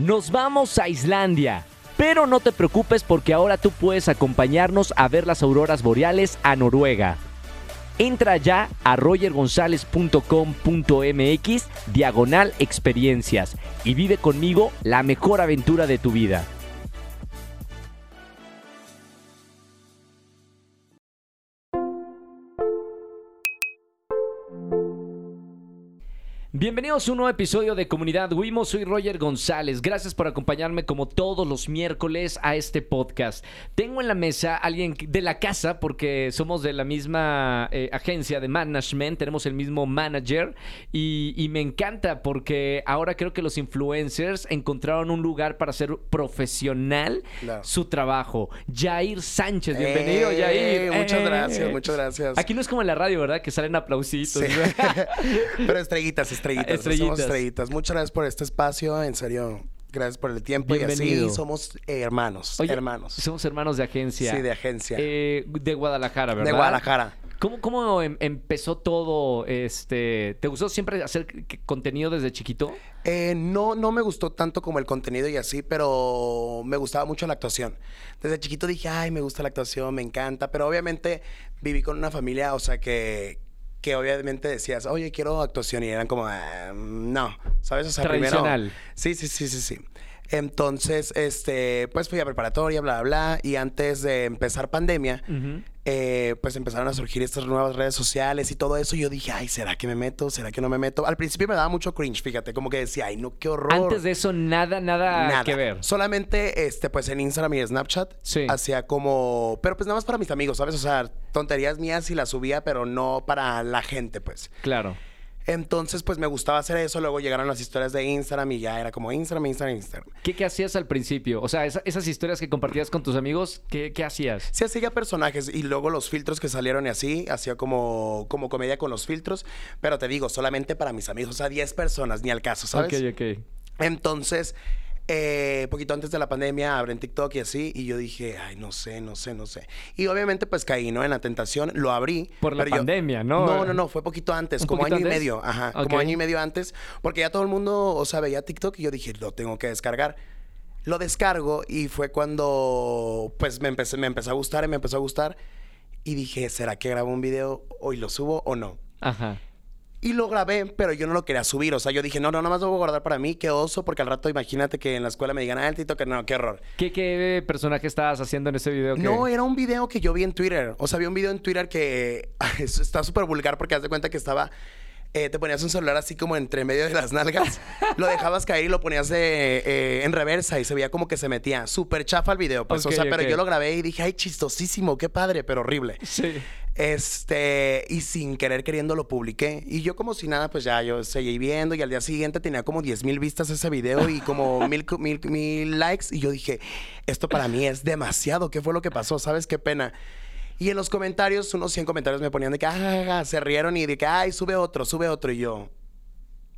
Nos vamos a Islandia. Pero no te preocupes porque ahora tú puedes acompañarnos a ver las auroras boreales a Noruega. Entra ya a rogergonzalez.com.mx diagonal experiencias y vive conmigo la mejor aventura de tu vida. Bienvenidos a un nuevo episodio de Comunidad Wimo. Soy Roger González. Gracias por acompañarme como todos los miércoles a este podcast. Tengo en la mesa a alguien de la casa porque somos de la misma eh, agencia de management, tenemos el mismo manager y, y me encanta porque ahora creo que los influencers encontraron un lugar para hacer profesional su trabajo. Jair Sánchez, bienvenido, Eh, Jair. Muchas Eh. gracias, muchas gracias. Aquí no es como en la radio, ¿verdad? Que salen aplausitos. Sí. Pero estrellitas, estrellitas. Estrellitas. Estrellitas. estrellitas. Muchas gracias por este espacio, en serio. Gracias por el tiempo. Y Bienvenido. así somos eh, hermanos. Oye, hermanos. Somos hermanos de agencia. Sí, de agencia. Eh, de Guadalajara, ¿verdad? de Guadalajara. ¿Cómo, cómo em- empezó todo? Este, ¿Te gustó siempre hacer contenido desde chiquito? Eh, no, no me gustó tanto como el contenido y así, pero me gustaba mucho la actuación. Desde chiquito dije, ay, me gusta la actuación, me encanta. Pero obviamente viví con una familia, o sea, que, que obviamente decías, oye, quiero actuación. Y eran como, "Ah, no, ¿sabes? O sea, primero- Tradicional. Sí, sí, sí, sí, sí. Entonces, este, pues fui a preparatoria, bla, bla, bla. Y antes de empezar pandemia, eh, pues empezaron a surgir estas nuevas redes sociales y todo eso. Y yo dije, ay, ¿será que me meto? ¿Será que no me meto? Al principio me daba mucho cringe, fíjate, como que decía, ay, no, qué horror. Antes de eso, nada, nada, Nada. que ver. Solamente, este, pues en Instagram y Snapchat Sí. hacía como, pero pues nada más para mis amigos, ¿sabes? O sea, tonterías mías y las subía, pero no para la gente, pues. Claro. Entonces, pues me gustaba hacer eso. Luego llegaron las historias de Instagram y ya era como Instagram, Instagram, Instagram. ¿Qué, qué hacías al principio? O sea, esa- esas historias que compartías con tus amigos, ¿qué, qué hacías? Sí hacía personajes y luego los filtros que salieron y así, hacía como, como comedia con los filtros, pero te digo, solamente para mis amigos, o sea, 10 personas, ni al caso, ¿sabes? Ok, ok. Entonces, eh, poquito antes de la pandemia, abren TikTok y así, y yo dije, ay, no sé, no sé, no sé. Y obviamente, pues caí, ¿no? En la tentación, lo abrí. Por la yo- pandemia, ¿no? No, no, no, fue poquito antes, ¿Un como poquito año antes? y medio, ajá, como año y medio antes, porque ya todo el mundo, o sea, veía TikTok y yo dije, lo tengo que descargar. Lo descargo y fue cuando, pues, me empecé, me empezó a gustar y me empezó a gustar. Y dije, ¿será que grabo un video hoy lo subo o no? Ajá. Y lo grabé, pero yo no lo quería subir. O sea, yo dije, no, no, nada más lo voy a guardar para mí. Qué oso, porque al rato imagínate que en la escuela me digan, ah, el TikTok, no, qué horror. ¿Qué, qué personaje estabas haciendo en ese video? que- No, era un video que yo vi en Twitter. O sea, vi un video en Twitter que está súper vulgar porque haz de cuenta que estaba... eh, te ponías un celular así como entre medio de las nalgas, lo dejabas caer y lo ponías de, eh, en reversa y se veía como que se metía. Súper chafa el video, pues. Ok, o sea, pero yo lo grabé y dije, ay, chistosísimo, qué padre, pero horrible. Sí. Este, y sin querer queriendo lo publiqué. Y yo como si nada, pues ya yo seguí viendo y al día siguiente tenía como 10 mil vistas ese video y como mil, mil, mil likes. Y yo dije, esto para mí es demasiado. ¿Qué fue lo que pasó? ¿Sabes qué pena? Y en los comentarios, unos 100 comentarios me ponían de que, ah, ah, ah", se rieron y de que, ay, sube otro, sube otro. Y yo,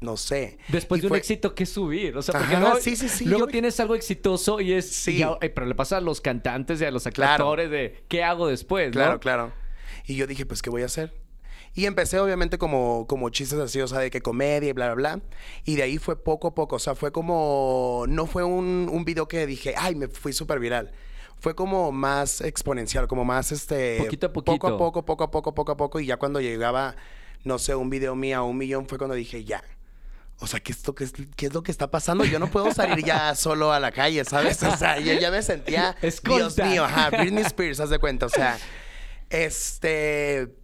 no sé. Después Y de un éxito, ¿qué subir? O sea, porque Ajá, luego, sí, sí, sí, luego yo- tienes algo exitoso y es... Sí. ya- eh, pero le pasa a los cantantes y a los Claro. actores de ¿qué hago después? no? Claro, claro. Y yo dije, pues, ¿qué voy a hacer? Y empecé, obviamente, como, como chistes así, o sea, de que comedia y bla, bla, bla. Y de ahí fue poco a poco. O sea, fue como. No fue un, un video que dije, ay, me fui súper viral. Fue como más exponencial, como más este. Poquito a Poco poquito. a poco, poco a poco, poco a poco. Y ya cuando llegaba, no sé, un video mío a un millón, fue cuando dije, ya. O sea, ¿qué es, lo que ¿qué es lo que está pasando? Yo no puedo salir ya solo a la calle, ¿sabes? O sea, yo ya me sentía, Dios Escolta. mío, ajá, Britney Spears, haz de cuenta. O sea, este...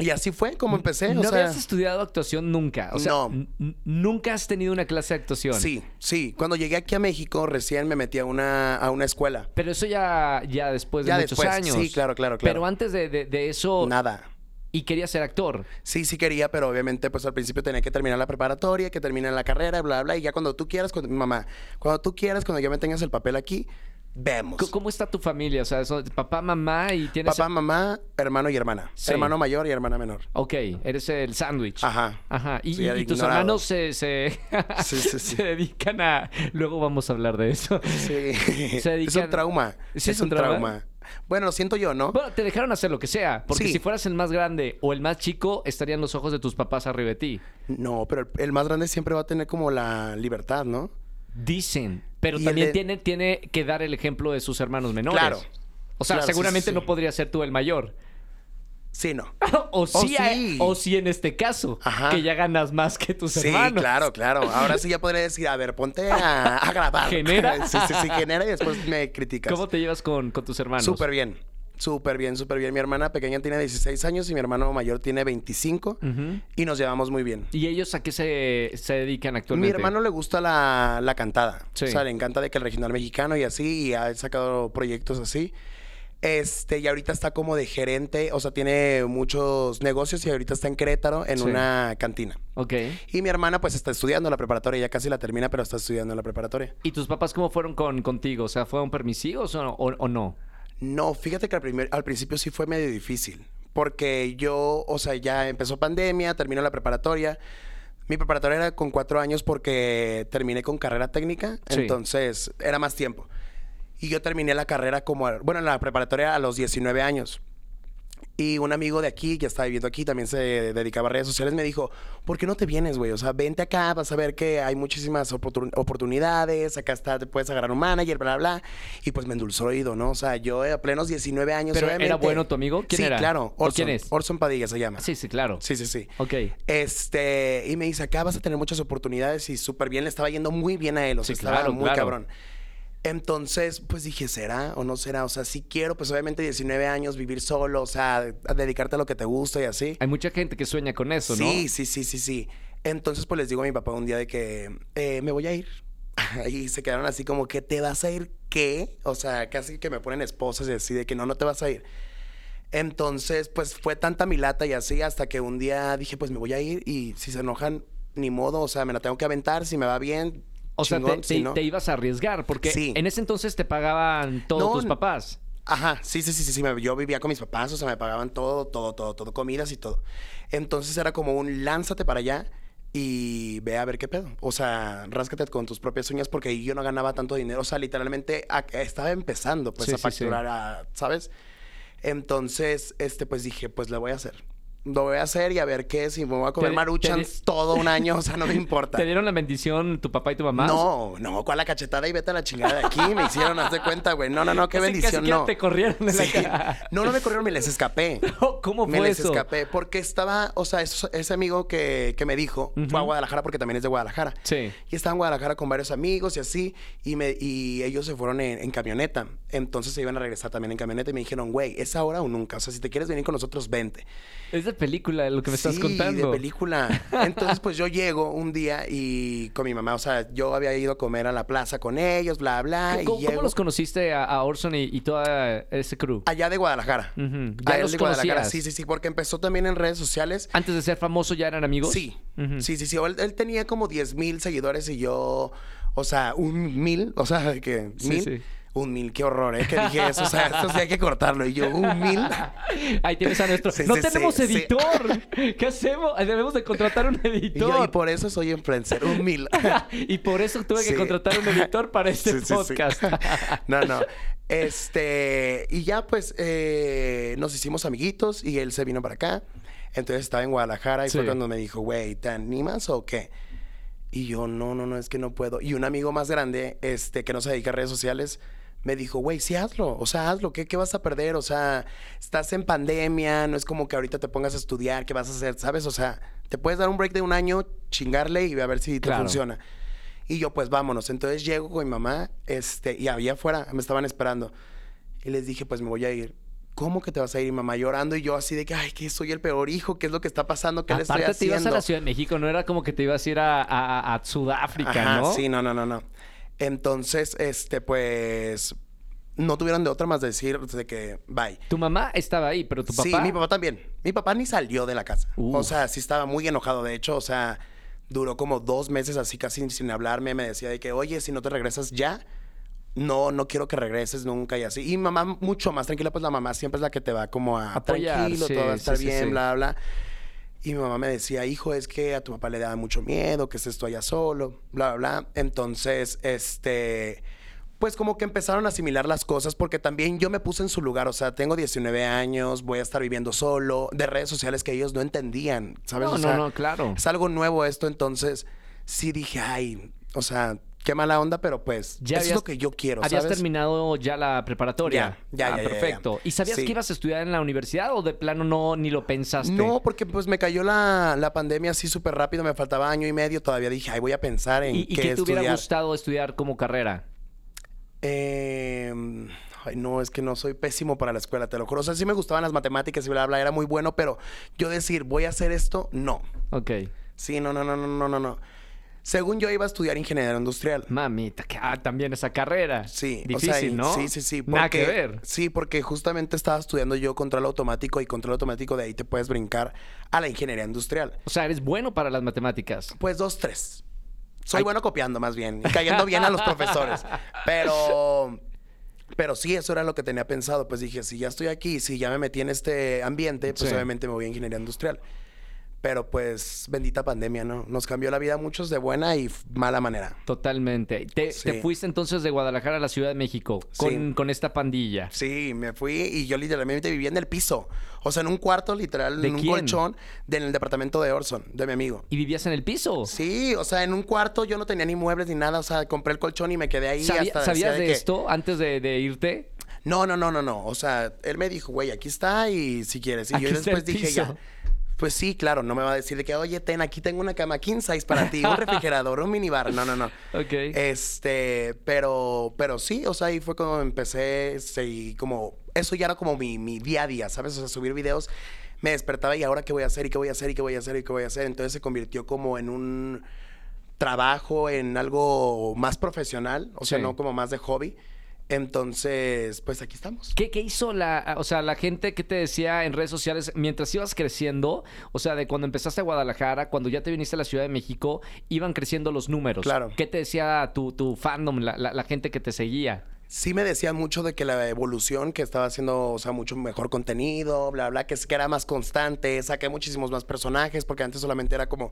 Y así fue como empecé, ¿No o sea... habías estudiado actuación nunca? O sea, No. nunca has tenido una clase de actuación. Sí, sí. Cuando llegué aquí a México, recién me metí a una, a una escuela. Pero eso ya, ya después de Ya muchos después, años. sí, claro, claro, claro. Pero antes de, de- de eso, Nada. y querías ser actor. Sí, sí quería, pero obviamente pues al principio tenía que terminar la preparatoria, que termine la carrera, bla, bla, y ya cuando tú quieras, mi mamá, cuando tú quieras, cuando ya me tengas el papel aquí, vemos. ¿Cómo está tu familia? O sea, papá, mamá y tienes... Papá, mamá, hermano y hermana. Sí. Hermano mayor y hermana menor. Ok, eres el sándwich. Ajá. Ajá. Y, tus hermanos se, se, Sí, sí, sí. se dedican a... Luego vamos a hablar de eso. Sí. Se Es un trauma. ¿Sí es, es un un trauma? trauma. Bueno, lo siento yo, ¿no? Bueno, te dejaron hacer lo que sea. Porque Sí. si fueras el más grande o el más chico, estarían los ojos de tus papás arriba de ti. No, pero el, el más grande siempre va a tener como la libertad, ¿no? Dicen. Pero también de- tiene, tiene que dar el ejemplo de sus hermanos menores. Claro. O sea, Claro, sí, seguramente sí, no sí. podría ser tú el mayor. Sí, no. o, sí, hay- sí. o sí en este caso, Ajá. que ya ganas más que tus Sí, hermanos. claro, claro. Ahora sí ya podría decir, a ver, ponte a, a grabar. Genera. Sí, sí, sí, genera y después me criticas. ¿Cómo te llevas con, con tus hermanos? Súper bien. Súper bien, súper bien. Mi hermana pequeña tiene 16 años y mi hermano mayor tiene 25 Ujú. y nos llevamos muy bien. ¿Y ellos a qué se, se dedican Mi actualmente? hermano le gusta la, la cantada. Sí. O sea, le encanta de que el regional mexicano y así, y ha sacado proyectos así. Este, y ahorita está como de gerente, o sea, tiene muchos negocios y ahorita está en Querétaro en Sí. una cantina. Ok. Y mi hermana pues está estudiando la preparatoria, ya casi la termina, pero está estudiando la preparatoria. ¿Y tus papás cómo fueron con, contigo? O sea, ¿fueron permisivos o, o- o no? No, fíjate que al, primer- al principio sí fue medio difícil, porque yo, o sea, ya empezó pandemia, terminó la preparatoria. Mi preparatoria era con cuatro años porque terminé con carrera técnica, Sí. entonces era más tiempo. Y yo terminé la carrera como, bueno, la preparatoria a los 19 años. Y un amigo de aquí, que está viviendo aquí, también se dedicaba a redes sociales, me dijo, ¿por qué no te vienes, güey? O sea, vente acá, vas a ver que hay muchísimas oportun- oportunidades, acá está, te puedes agarrar un manager, bla, bla, bla. Y pues me endulzó el oído, ¿no? O sea, yo a plenos 19 años, ¿Pero era bueno tu amigo? ¿Quién sí, era? claro. ¿O Orson, quién es? Orson Padilla se llama. Sí, sí, claro. Sí, sí, sí. Ok. Este, y me dice, acá vas a tener muchas oportunidades y súper bien, le estaba yendo muy bien a él, o sea, Sí, estaba claro, muy claro. cabrón. Entonces, pues dije, ¿será o no será? O sea, sí quiero, pues obviamente 19 años, vivir solo, o sea, a dedicarte a lo que te gusta y así. Hay mucha gente que sueña con eso, ¿no? Sí, sí, sí, sí, sí. Entonces, pues les digo a mi papá un día de que eh, me voy a ir. Y se quedaron así como que, ¿te vas a ir qué? O sea, casi que me ponen esposas y así de que no, no te vas a ir. Entonces, pues fue tanta mi lata y así hasta que un día dije, pues me voy a ir y si se enojan, ni modo, o sea, me la tengo que aventar, si me va bien. O sea, te, si te- no- te ibas a arriesgar, porque Sí. en ese entonces te pagaban todos No, tus papás. Ajá, sí, sí, sí, sí, yo vivía con mis papás, o sea, me pagaban todo, todo, todo, todo, comidas y todo. Entonces era como un lánzate para allá y ve a ver qué pedo. O sea, ráscate con tus propias uñas porque yo no ganaba tanto dinero. O sea, literalmente a- estaba empezando pues Sí, a sí. facturar, a- ¿sabes? Entonces, este, pues dije, pues lo voy a hacer. Lo voy a hacer y a ver qué, si me voy a comer maruchans todo un año, o sea, no me importa. ¿Te dieron la bendición tu papá y tu mamá? No, no, ¿cuál la cachetada y vete a la chingada de aquí? Me hicieron, haz de cuenta, güey. No, no, no, qué Casi- bendición, casi no. te corrieron de la cara. No, no me corrieron, me les escapé. ¿Cómo Me fue les eso? escapé porque estaba, o sea, ese amigo que, que me dijo fue a. Guadalajara porque también es de Guadalajara. Sí. Y estaba en Guadalajara con varios amigos y así, y, me, y ellos se fueron en, en camioneta. Entonces se iban a regresar también en camioneta y me dijeron, güey, es ahora o nunca. O sea, si te quieres venir con nosotros, vente. Es de película lo que me estás Sí, contando. de película. Entonces, pues yo llego un día y con mi mamá, o sea, yo había ido a comer a la plaza con ellos, bla, bla. y ¿Cómo, cómo llego los conociste a, a Orson y, y toda ese crew? allá de Guadalajara. Ujú. A ¿Ya él los de Guadalajara. conocías? Sí, sí, sí, porque empezó también en redes sociales. ¿Antes de ser famoso ya eran amigos? Sí, sí, sí, sí. Él, él tenía como 10 mil seguidores y yo, o sea, un mil, o sea, que Sí, mil. sí. Un mil, qué horror, ¿eh? Que dije eso, o sea, esto sí hay que cortarlo. Y yo, un mil. Ahí tienes a nuestro... Sí, ¡No sí, tenemos sí, editor! ¿Qué hacemos? Debemos de contratar un Y editor. yo, y por eso soy influencer, un mil. Y por eso tuve que contratar un editor para este podcast. No, no. Este, y ya pues eh, nos hicimos amiguitos y él se vino para acá. Entonces estaba en Guadalajara y fue cuando me dijo, güey, ¿te animas o qué? Y yo, no, no, no, es que no puedo. Y un amigo más grande, este, que no se dedica a redes sociales, me dijo, güey, sí hazlo, o sea, hazlo, ¿qué, ¿qué vas a perder? O sea, estás en pandemia, no es como que ahorita te pongas a estudiar, ¿qué vas a hacer? ¿Sabes? O sea, te puedes dar un break de un año, chingarle y a ver si te Claro. funciona. Y yo, pues vámonos. Entonces llego con mi mamá, este, y había afuera, me estaban esperando. Y les dije, pues me voy a ir. ¿Cómo que te vas a ir? Y mamá llorando y yo así de que, ay, que soy el peor hijo, ¿qué es lo que está pasando? ¿Qué le estoy Aparte te ibas a haciendo? la Ciudad de México, no era como que te ibas a ir a, a- a Sudáfrica, Ajá, ¿no? Sí, no, no, no, no. Entonces, este, pues, no tuvieron de otra más decir de que, bye. Tu mamá estaba ahí, pero tu papá... Sí, mi papá también. Mi papá ni salió de la casa. O sea, sí estaba muy enojado. De hecho, o sea, duró como dos meses así casi sin hablarme. Me decía de que, oye, si no te regresas ya, no, no quiero que regreses nunca y así. Y mamá mucho más tranquila, pues la mamá siempre es la que te va como a Apoyar, tranquilo, sí, todo va a estar sí, bien, sí. bla, bla. Y mi mamá me decía, hijo, es que a tu papá le da mucho miedo, que estés tú allá solo, bla, bla, bla. Entonces, este, pues como que empezaron a asimilar las cosas porque también yo me puse en su lugar, o sea, tengo 19 años, voy a estar viviendo solo, de redes sociales que ellos no entendían, ¿sabes? No, O no, no, claro. Es algo nuevo esto, entonces sí dije, ay, o sea, qué mala onda, pero pues Ya eso es habías- lo que yo quiero, ¿Habías ¿sabes? terminado ya la preparatoria? Ya, ya, Ah, ya, ya, ya. perfecto. ¿Y sabías Sí. que ibas a estudiar en la universidad o de plano no ni lo pensaste? No, porque pues me cayó la, la pandemia así súper rápido, me faltaba año y medio, todavía dije, ay, voy a pensar en ¿Y, y qué, qué te hubiera gustado estudiar como carrera? Eh, ay, no, es que no soy pésimo para la escuela, te lo juro. O sea, sí me gustaban las matemáticas y bla, bla, era muy bueno, pero yo decir, voy a hacer esto, no. Ok. Sí, no, no, no, no, no, no, no. Según yo iba a estudiar ingeniería industrial. Mamita, que ah, también esa carrera. Sí, Difícil, o sea, y- ¿no? Sí, sí, sí. Nada que porque- ver. Sí, porque justamente estaba estudiando yo control automático y control automático de ahí te puedes brincar a la ingeniería industrial. O sea, eres bueno para las matemáticas. Pues dos, tres. Soy Ay. bueno copiando más bien y cayendo bien a los profesores. Pero, pero sí, eso era lo que tenía pensado. Pues dije, si ya estoy aquí, si ya me metí en este ambiente, pues Sí. obviamente me voy a ingeniería industrial. Pero pues, bendita pandemia, ¿no? Nos cambió la vida a muchos de buena y mala manera. Totalmente. Te, Sí. te fuiste entonces de Guadalajara a la Ciudad de México con, Sí. con esta pandilla. Sí, me fui y yo literalmente vivía en el piso. O sea, en un cuarto, literal, ¿De en un quién? colchón, de- en el departamento de Orson, de mi amigo. ¿Y vivías en el piso? Sí, o sea, en un cuarto yo no tenía ni muebles ni nada. O sea, compré el colchón y me quedé ahí ¿Sabía- hasta ¿Sabías de que- esto antes de, de irte? No, no, no, no, no. O sea, él me dijo, güey, aquí está y si quieres. Y Aquí yo después dije, ya. Pues sí, claro, no me va a decir de que, oye, ten, aquí tengo una cama king size para ti, un refrigerador, un minibar. No, no, no. Ok. Este, pero, pero sí, o sea, ahí fue cuando empecé, sí, como, eso ya era como mi, mi día a día, ¿sabes? O sea, subir videos, me despertaba y ahora qué voy a hacer y qué voy a hacer y qué voy a hacer y qué voy a hacer. Entonces se convirtió como en un trabajo, en algo más profesional, o sea, Sí. no como más de hobby. Entonces, pues aquí estamos. ¿Qué, qué hizo la, o sea, la gente que te decía en redes sociales mientras ibas creciendo? O sea, de cuando empezaste a Guadalajara, cuando ya te viniste a la Ciudad de México, iban creciendo los números. Claro. ¿Qué te decía tu, tu fandom, la, la- la gente que te seguía? Sí me decían mucho de que la evolución, que estaba haciendo, o sea, mucho mejor contenido, bla, bla, que, que era más constante, saqué muchísimos más personajes, porque antes solamente era como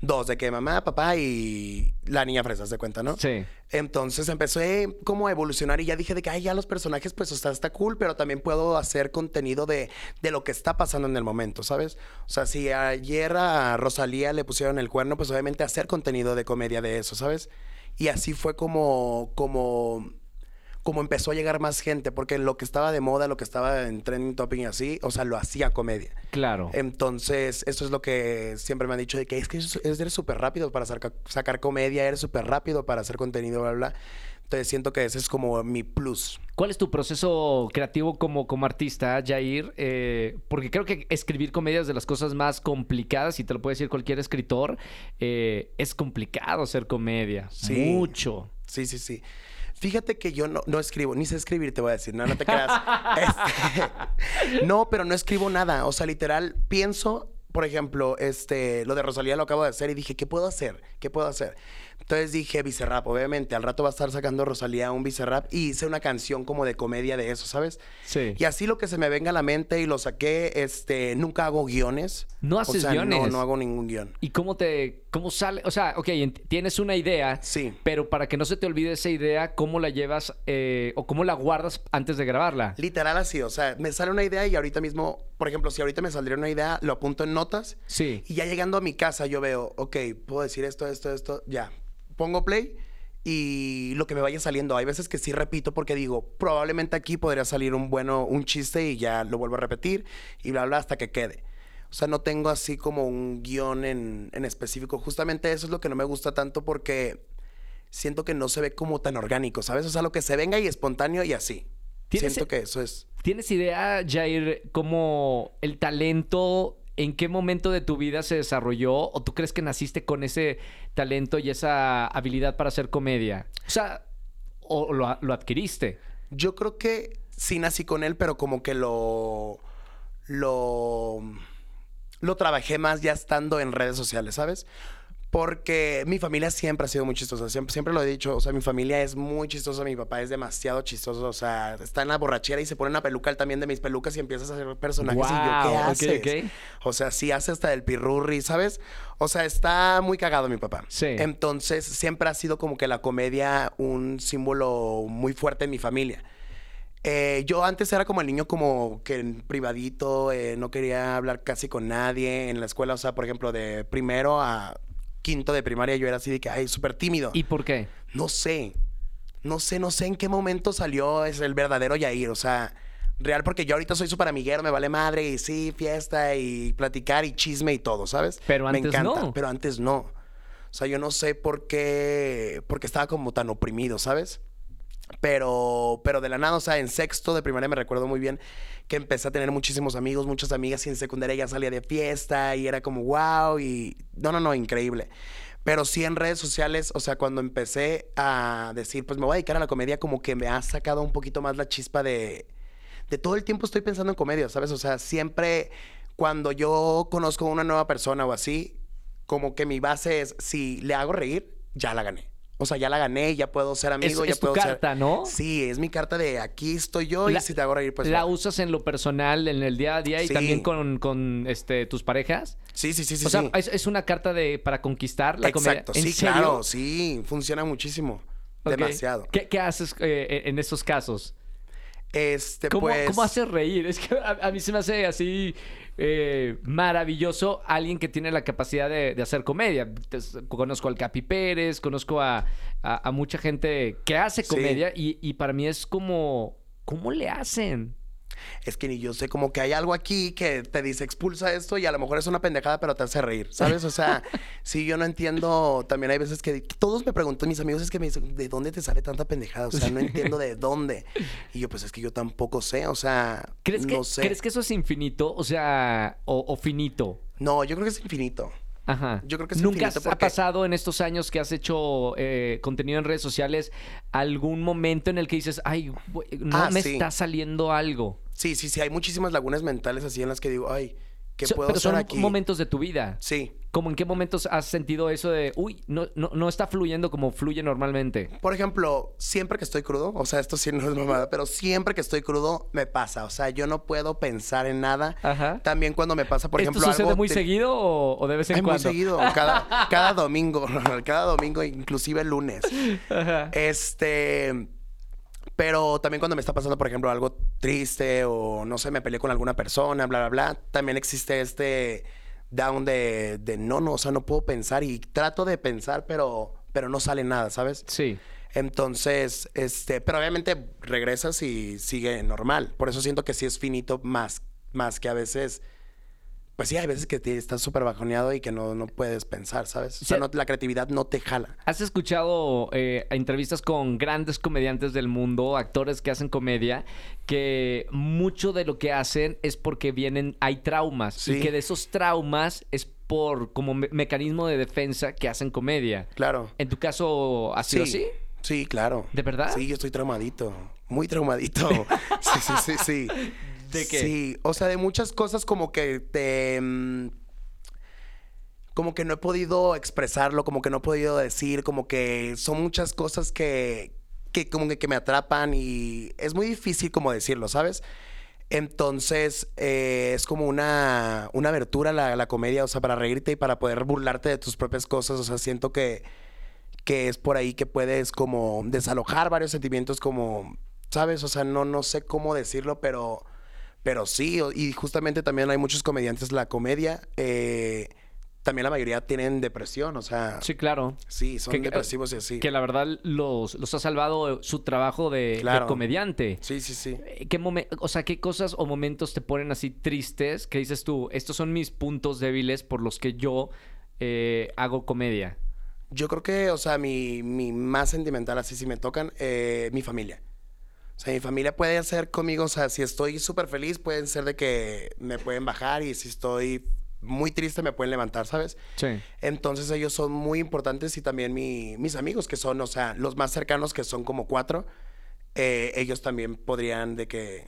dos, de que mamá, papá y la niña fresa, se cuenta, ¿no? Sí. Entonces empecé como a evolucionar y ya dije de que, ay, ya los personajes, pues, o sea, está cool, pero también puedo hacer contenido de, de lo que está pasando en el momento, ¿sabes? O sea, si ayer a Rosalía le pusieron el cuerno, pues obviamente hacer contenido de comedia de eso, ¿sabes? Y así fue como, como, como empezó a llegar más gente, porque lo que estaba de moda, lo que estaba en trending topic y así, o sea, lo hacía comedia. Claro. Entonces, eso es lo que siempre me han dicho, de que es que es- eres súper rápido para saca- sacar comedia, eres súper rápido para hacer contenido, bla, bla. Entonces, siento que ese es como mi plus. ¿Cuál es tu proceso creativo como, como artista, Jair? Eh, porque creo que escribir comedia es de las cosas más complicadas, y te lo puede decir cualquier escritor. eh, es complicado hacer comedia. Sí. Mucho. Sí, sí, sí. Fíjate que yo no, no escribo, ni sé escribir, te voy a decir, no, no te creas. Este, no, pero no escribo nada. O sea, literal, pienso, por ejemplo, este, lo de Rosalía lo acabo de hacer y dije, ¿qué puedo hacer? ¿Qué puedo hacer? Entonces dije, Bizarrap, obviamente, al rato va a estar sacando Rosalía un Bizarrap y hice una canción como de comedia de eso, ¿sabes? Sí. Y así lo que se me venga a la mente y lo saqué, este, nunca hago guiones. ¿No O haces sea, guiones? No, no hago ningún guion. ¿Y cómo te, cómo sale? O sea, ok, tienes una idea, Sí. pero para que no se te olvide esa idea, ¿cómo la llevas eh, o cómo la guardas antes de grabarla? Literal así, o sea, me sale una idea y ahorita mismo, por ejemplo, si ahorita me saldría una idea, lo apunto en notas Sí. y ya llegando a mi casa yo veo, ok, puedo decir esto, esto, esto, ya. Pongo play y lo que me vaya saliendo. Hay veces que sí repito porque digo, probablemente aquí podría salir un bueno, un chiste y ya lo vuelvo a repetir y bla, bla, hasta que quede. O sea, no tengo así como un guion en, en específico. Justamente eso es lo que no me gusta tanto porque siento que no se ve como tan orgánico, ¿sabes? O sea, lo que se venga y espontáneo y así. ¿Tienes- Siento que eso es... ¿Tienes idea, Jair, cómo el talento, en qué momento de tu vida se desarrolló? ¿O tú crees que naciste con ese talento y esa habilidad para hacer comedia? O sea, ¿o lo, lo adquiriste? Yo creo que sí nací con él, pero como que lo. Lo. Lo trabajé más ya estando en redes sociales, ¿sabes? Porque mi familia siempre ha sido muy chistosa. Siempre, siempre lo he dicho. O sea, mi familia es muy chistosa. Mi papá es demasiado chistoso. O sea, está en la borrachera y se pone una peluca él también de mis pelucas y empiezas a hacer personajes. y yo, ¿qué haces? O sea, sí hace hasta el pirurri, ¿sabes? O sea, está muy cagado mi papá. Sí. Entonces, siempre ha sido como que la comedia un símbolo muy fuerte en mi familia. Eh, yo antes era como el niño como que en privadito, eh, no quería hablar casi con nadie en la escuela. O sea, por ejemplo, de primero a quinto de primaria yo era así de que, ay, súper tímido. ¿Y por qué? no sé. No sé, no sé en qué momento salió es el verdadero Yair. O sea, real, porque yo ahorita soy súper amiguero, me vale madre, y sí, fiesta, y platicar, y chisme y todo, ¿sabes? Pero me antes encanta, no. Pero antes no. O sea, yo no sé por qué. Porque estaba como tan oprimido, ¿sabes? Pero, pero de la nada, o sea, en sexto de primaria me recuerdo muy bien que empecé a tener muchísimos amigos, muchas amigas, y en secundaria ya salía de fiesta, y era como wow, y. No, no, no, increíble. Pero sí en redes sociales, o sea, cuando empecé a decir, pues me voy a dedicar a la comedia, como que me ha sacado un poquito más la chispa de, de todo el tiempo estoy pensando en comedia, ¿sabes? O sea, siempre cuando yo conozco a una nueva persona o así, como que mi base es, si le hago reír, ya la gané. O sea, ya la gané, ya puedo ser amigo, Es- ya es tu puedo ser- carta, ¿no? Sí, es mi carta de aquí estoy yo La- y si te hago reír, pues... ¿La va. usas en lo personal, en el día a día y Sí. también con, con, este, tus parejas? Sí, sí, sí, sí. o sea, sí. es, es una carta de para conquistar la Exacto, comedia. ¿En sí, serio? claro, sí, funciona muchísimo. Demasiado. ¿Qué, qué haces eh, en estos casos? Este, ¿Cómo, pues... cómo haces reír? Es que a, a mí se me hace así eh, maravilloso alguien que tiene la capacidad de, de hacer comedia. Te- Conozco al Capi Pérez, conozco a, a- a mucha gente que hace Sí. comedia y, y para mí es como, ¿cómo le hacen? Es que ni yo sé, como que hay algo aquí que te dice expulsa esto y a lo mejor es una pendejada, pero te hace reír, ¿sabes? O sea, sí, yo no entiendo. También hay veces que todos me preguntan, mis amigos, es que me dicen, ¿de dónde te sale tanta pendejada? O sea, no entiendo de dónde. Y yo, pues es que yo tampoco sé, o sea, ¿Crees que, no sé. ¿crees que eso es infinito? O sea, o, o finito. No, yo creo que es infinito. Ajá. Yo creo que es ¿Nunca infinito has- porque- ha pasado en estos años que has hecho eh, contenido en redes sociales algún momento en el que dices, ay, no Ah, me sí. está saliendo algo? Sí, sí, sí, hay muchísimas lagunas mentales así en las que digo, ay, ¿qué So- puedo pero hacer son aquí? momentos de tu vida. Sí. ¿Cómo en qué momentos has sentido eso de, uy, no, no, no está fluyendo como fluye normalmente? Por ejemplo, siempre que estoy crudo, o sea, esto sí no es mamada, pero siempre que estoy crudo me pasa. O sea, yo no puedo pensar en nada. Ajá. También cuando me pasa, por ¿Esto ejemplo, sucede algo muy seguido o, o de vez en Ay, muy cuando? seguido, cada, cada domingo, cada domingo, inclusive el lunes. Ajá. Este, pero también cuando me está pasando, por ejemplo, algo triste o no sé, me peleé con alguna persona, bla, bla, bla, también existe este down de, de no, no, o sea, no puedo pensar y trato de pensar, pero, pero no sale nada, ¿sabes? Sí. Entonces, este, pero obviamente regresas y sigue normal. Por eso siento que sí es finito más, más que a veces. Pues sí, hay veces que te estás súper bajoneado y que no, no puedes pensar, ¿sabes? O sea, Sí. no- la creatividad no te jala. ¿Has escuchado eh, entrevistas con grandes comediantes del mundo, actores que hacen comedia, que mucho de lo que hacen es porque vienen, hay traumas y Sí. que de esos traumas es por como me- mecanismo de defensa que hacen comedia. Claro. ¿En tu caso ha sido así? Sí, claro. ¿De verdad? Sí, yo estoy traumadito. Muy traumadito. sí, sí, sí, sí. Sí, o sea, de muchas cosas como que te... mm, Como que no he podido expresarlo, como que no he podido decir, como que son muchas cosas que, que como que, que me atrapan y es muy difícil como decirlo, ¿sabes? Entonces, eh, es como una, una abertura la, la comedia, o sea, para reírte y para poder burlarte de tus propias cosas, o sea, siento que que es por ahí que puedes como desalojar varios sentimientos como, ¿sabes? O sea, no, no sé cómo decirlo, pero, pero sí, y justamente también hay muchos comediantes, la comedia, eh, también la mayoría tienen depresión, o sea, Sí, claro. sí, son Que- que- depresivos y así. Que la verdad los, los ha salvado su trabajo de, de Claro. comediante. Sí, sí, sí. Eh, ¿Qué momen- o sea, ¿qué cosas o momentos te ponen así tristes que dices tú, estos son mis puntos débiles por los que yo eh, hago comedia? Yo creo que, o sea, mi, mi más sentimental, así si me tocan, eh, mi familia. O sea, mi familia puede hacer conmigo, o sea, si estoy súper feliz, pueden ser de que me pueden bajar y si estoy muy triste me pueden levantar, ¿sabes? Sí. Entonces ellos son muy importantes y también mi- mis amigos que son, o sea, los más cercanos que son como cuatro, eh, ellos también podrían de que,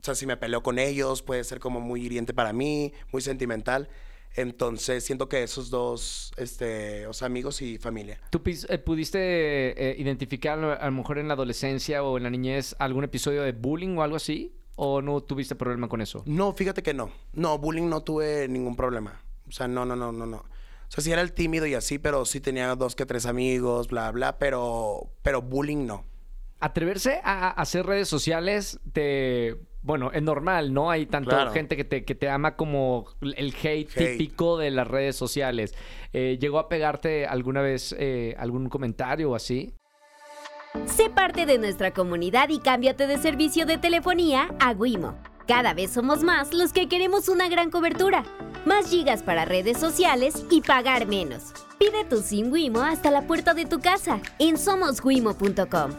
o sea, si me peleo con ellos puede ser como muy hiriente para mí, muy sentimental. Entonces siento que esos dos, este, o sea, amigos y familia. ¿Tú eh, pudiste eh, identificar a lo mejor en la adolescencia o en la niñez algún episodio de bullying o algo así? ¿O no tuviste problema con eso? No, fíjate que no. No, bullying no tuve ningún problema. O sea, no, no, no, no, no. O sea, sí era el tímido y así, pero sí tenía dos que tres amigos, bla, bla, pero, pero bullying no. Atreverse a, a hacer redes sociales te bueno, es normal, ¿no? Hay tanto Claro. gente que te, que te ama como el hate, Hate. típico de las redes sociales. Eh, ¿Llegó a pegarte alguna vez eh, algún comentario o así? Sé parte de nuestra comunidad y cámbiate de servicio de telefonía a Wimo. Cada vez somos más los que queremos una gran cobertura, más gigas para redes sociales y pagar menos. Pide tu SIM Wimo hasta la puerta de tu casa en somoswimo.com.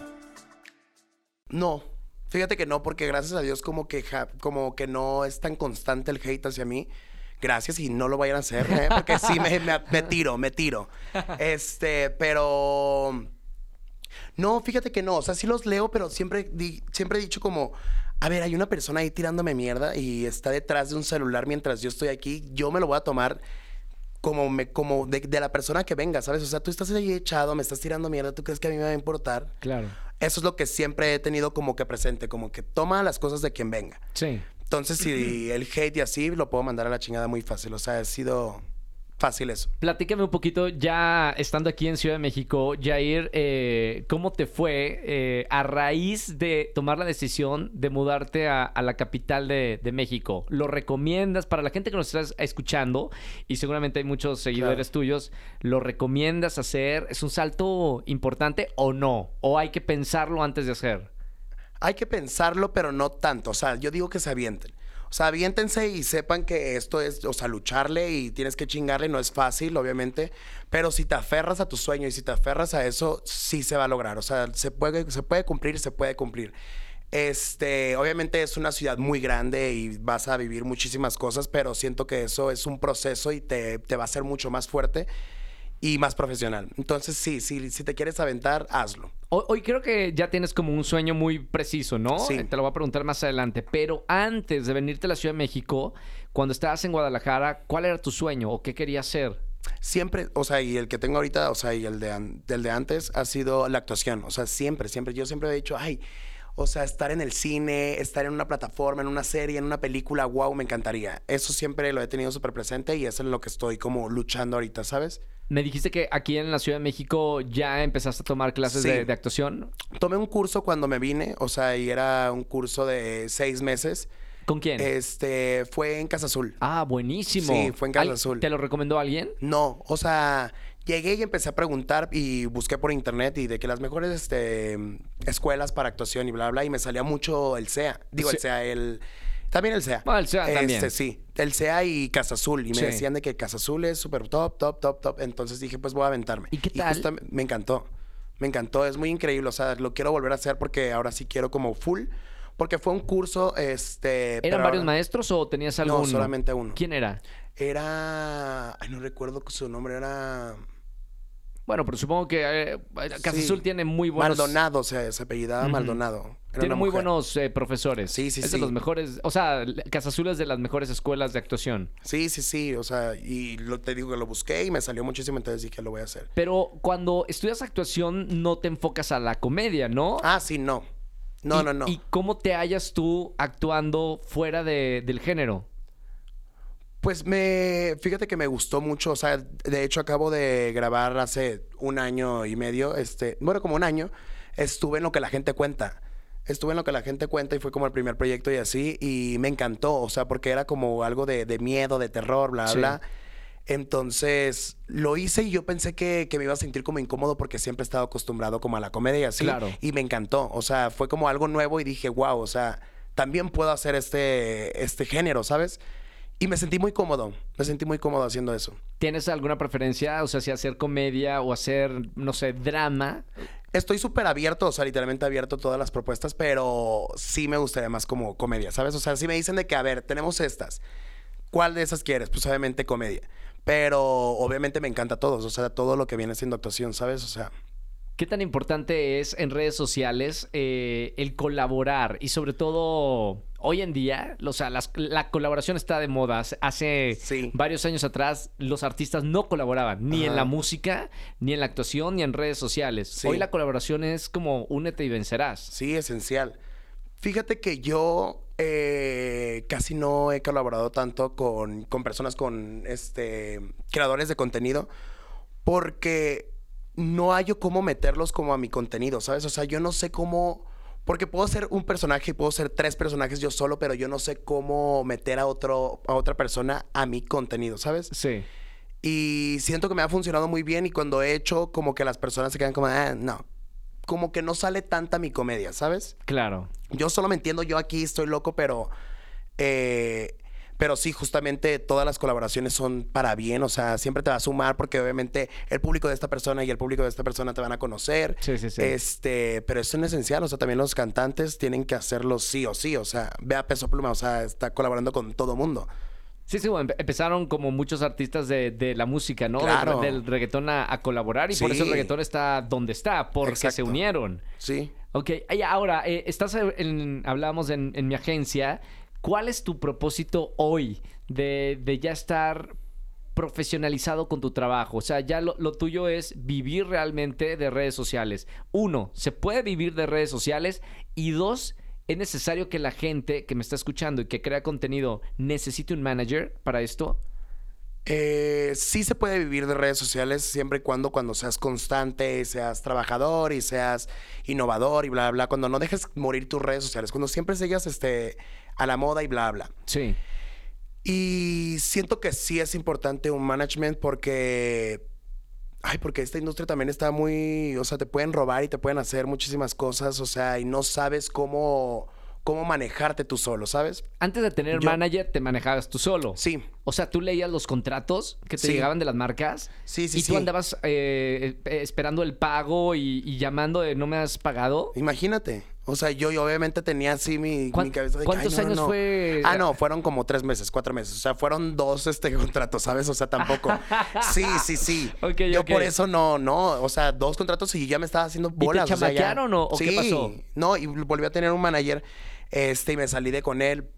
No, fíjate que no, porque gracias a Dios como que, como que no es tan constante el hate hacia mí. Gracias y no lo vayan a hacer, ¿eh? porque sí me, me- tiro, me tiro. Este, pero... No, fíjate que no, o sea, sí los leo, pero siempre, siempre he dicho como, a ver, hay una persona ahí tirándome mierda y está detrás de un celular mientras yo estoy aquí, yo me lo voy a tomar como, me, como de, de la persona que venga, ¿sabes? O sea, tú estás ahí echado, me estás tirando mierda, ¿tú crees que a mí me va a importar? Claro. Eso es lo que siempre he tenido como que presente, como que toma las cosas de quien venga. Sí. Entonces, si el hate y así, lo puedo mandar a la chingada muy fácil. O sea, ha sido fácil eso. Platícame un poquito, ya estando aquí en Ciudad de México, Jair, eh, ¿cómo te fue eh, a raíz de tomar la decisión de mudarte a, a la capital de, de México? ¿Lo recomiendas para la gente que nos estás escuchando? Y seguramente hay muchos seguidores tuyos. ¿Lo recomiendas hacer? ¿Es un salto importante o no? ¿O hay que pensarlo antes de hacer? Hay que pensarlo, pero no tanto. O sea, yo digo que se avienten. O sea, aviéntense y sepan que esto es, o sea, lucharle y tienes que chingarle. No es fácil, obviamente. Pero si te aferras a tu sueño y si te aferras a eso, sí se va a lograr. O sea, se puede, se puede cumplir, se puede cumplir. Este, obviamente es una ciudad muy grande y vas a vivir muchísimas cosas, pero siento que eso es un proceso y te, te va a hacer mucho más fuerte y más profesional. Entonces, sí, sí, si te quieres aventar, hazlo. Hoy, creo que ya tienes como un sueño muy preciso, ¿no? Sí. Eh, Te lo voy a preguntar más adelante. Pero antes de venirte a la Ciudad de México, cuando estabas en Guadalajara, ¿cuál era tu sueño o qué querías hacer? Siempre, o sea, y el que tengo ahorita, o sea, y el de, del de antes ha sido la actuación. O sea, siempre, siempre. Yo siempre he dicho, ay, o sea, estar en el cine, estar en una plataforma, en una serie, en una película, wow, me encantaría. Eso siempre lo he tenido súper presente y es en lo que estoy como luchando ahorita, ¿sabes? Me dijiste que aquí en la Ciudad de México ya empezaste a tomar clases Sí. de, de actuación. Tomé un curso cuando me vine, o sea, y era un curso de seis meses. ¿Con quién? Este, fue en Casa Azul. Ah, buenísimo. Sí, fue en Casa ¿Al- Azul. ¿Te lo recomendó alguien? No, o sea, llegué y empecé a preguntar y busqué por internet y de que las mejores este, escuelas para actuación y bla, bla, y me salía mucho el CEA. Digo, Sí. el CEA, el... También el CEA. Ah, el también. Este, sí, el CEA y Casa Azul. Y me Sí. decían de que Casa Azul es súper top, top, top, top. Entonces dije, pues voy a aventarme. ¿Y qué tal? justam- me encantó. Me encantó. Es muy increíble. O sea, lo quiero volver a hacer porque ahora sí quiero como full. Porque fue un curso, este... ¿Eran varios ahora- maestros o tenías alguno? No, solamente uno. ¿Quién era? Era... Ay, no recuerdo su nombre. Era... Bueno, pero supongo que eh, Casa Sí. Azul tiene muy buenos... Maldonado, se, se apellidaba Ujú. Maldonado. Era Tiene muy mujer. buenos eh, profesores. Sí, sí, es de los mejores... O sea, Casa Azul es de las mejores escuelas de actuación. Sí, sí, sí. O sea, y lo, te digo que lo busqué y me salió muchísimo, entonces dije, lo voy a hacer. Pero cuando estudias actuación no te enfocas a la comedia, ¿no? Ah, sí, no. No, ¿Y- no, no. ¿Y cómo te hallas tú actuando fuera de- del género? Pues me, fíjate que me gustó mucho, o sea, de hecho acabo de grabar hace un año y medio, este, bueno, como un año, estuve en lo que la gente cuenta. Estuve en lo que la gente cuenta y fue como el primer proyecto y así, y me encantó, o sea, porque era como algo de, de miedo, de terror, bla, Sí. bla. Entonces lo hice y yo pensé que, que me iba a sentir como incómodo porque siempre he estado acostumbrado como a la comedia y así. Claro. Y me encantó, o sea, fue como algo nuevo y dije, wow, o sea, también puedo hacer este, este género, ¿sabes? Y me sentí muy cómodo, me sentí muy cómodo haciendo eso. ¿Tienes alguna preferencia? O sea, si hacer comedia o hacer, no sé, drama. Estoy súper abierto, o sea, literalmente abierto a todas las propuestas, pero sí me gustaría más como comedia, ¿sabes? O sea, si me dicen de que, a ver, tenemos estas, ¿cuál de esas quieres? Pues obviamente comedia. Pero obviamente me encanta todos, o sea, todo lo que viene siendo actuación, ¿sabes? O sea, ¿Qué tan importante es en redes sociales eh, el colaborar? Y sobre todo, hoy en día, o sea, las- la colaboración está de moda. Hace- Sí. varios años atrás, los artistas no colaboraban ni en la música, ni en la actuación, ni en redes sociales. Sí. Hoy la colaboración es como únete y vencerás. sí, esencial. Fíjate que yo eh, casi no he colaborado tanto con, con personas, con este, creadores de contenido, porque no hallo cómo meterlos como a mi contenido, ¿sabes? O sea, yo no sé cómo Porque puedo ser un personaje y puedo ser tres personajes yo solo, pero yo no sé cómo meter a, otro, a otra persona a mi contenido, ¿sabes? Sí. Y siento que me ha funcionado muy bien y cuando he hecho como que las personas se quedan como, ah, no, como que no sale tanta mi comedia, ¿sabes? Claro. Yo solo me entiendo, yo aquí estoy loco, pero... eh, pero sí, justamente todas las colaboraciones son para bien, o sea, siempre te va a sumar porque obviamente el público de esta persona y el público de esta persona te van a conocer. Sí, sí, sí. Este, pero eso es esencial, o sea, también los cantantes tienen que hacerlo sí o sí, o sea, ve a Peso Pluma, o sea, está colaborando con todo mundo. Sí, sí, bueno, empe- empezaron como muchos artistas de, de la música, ¿no? Del- Claro. Del, reggaetón a, a colaborar y por eso el reggaetón está donde está, porque se unieron. Sí. Ok, ahora, eh, estás en, hablábamos en, en mi agencia, ¿cuál es tu propósito hoy de, ya estar profesionalizado con tu trabajo? O sea, ya lo, tuyo es vivir realmente de redes sociales. Uno, ¿se puede vivir de redes sociales? Y dos, ¿es necesario que la gente que me está escuchando y que crea contenido necesite un manager para esto? Eh, sí se puede vivir de redes sociales siempre y cuando cuando seas constante, seas trabajador y seas innovador y bla, bla, bla. Cuando no dejes morir tus redes sociales, cuando siempre sigas este, a la moda y bla, bla. Sí. Y siento que sí es importante un management porque... Ay, porque esta industria también está muy... O sea, te pueden robar y te pueden hacer muchísimas cosas, o sea, y no sabes cómo, cómo manejarte tú solo, ¿sabes? Antes de tener Yo- manager, te manejabas tú solo. Sí. O sea, tú leías los contratos que te Sí. llegaban de las marcas. Sí, sí, Y tú sí. andabas eh, eh, esperando el pago y, y llamando de no me has pagado. Imagínate. O sea, yo, yo obviamente tenía así mi, ¿Cuán- mi cabeza de cuántos "Ay, no, no, años no". fue? Ah, no, fueron como tres meses, cuatro meses. O sea, fueron dos este contratos, ¿sabes? O sea, tampoco. Sí, sí, sí. Yo por eso no, no. O sea, dos contratos y ya me estaba haciendo bolas. o sea, ya- chamaquearon o- o qué Sí. pasó? No, y volví a tener un manager. Este, y me salí de con él.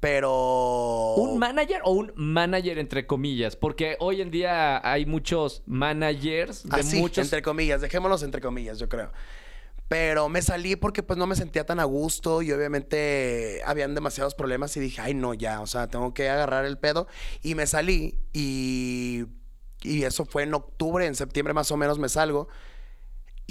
Pero. ¿Un manager o un manager entre comillas? Porque hoy en día hay muchos managers de Así, muchos. Ah, entre comillas, dejémoslos entre comillas, yo creo. Pero me salí porque pues no me sentía tan a gusto y obviamente habían demasiados problemas y dije, ay no, ya, o sea, tengo que agarrar el pedo. Y me salí y, y eso fue en octubre, en septiembre más o menos me salgo.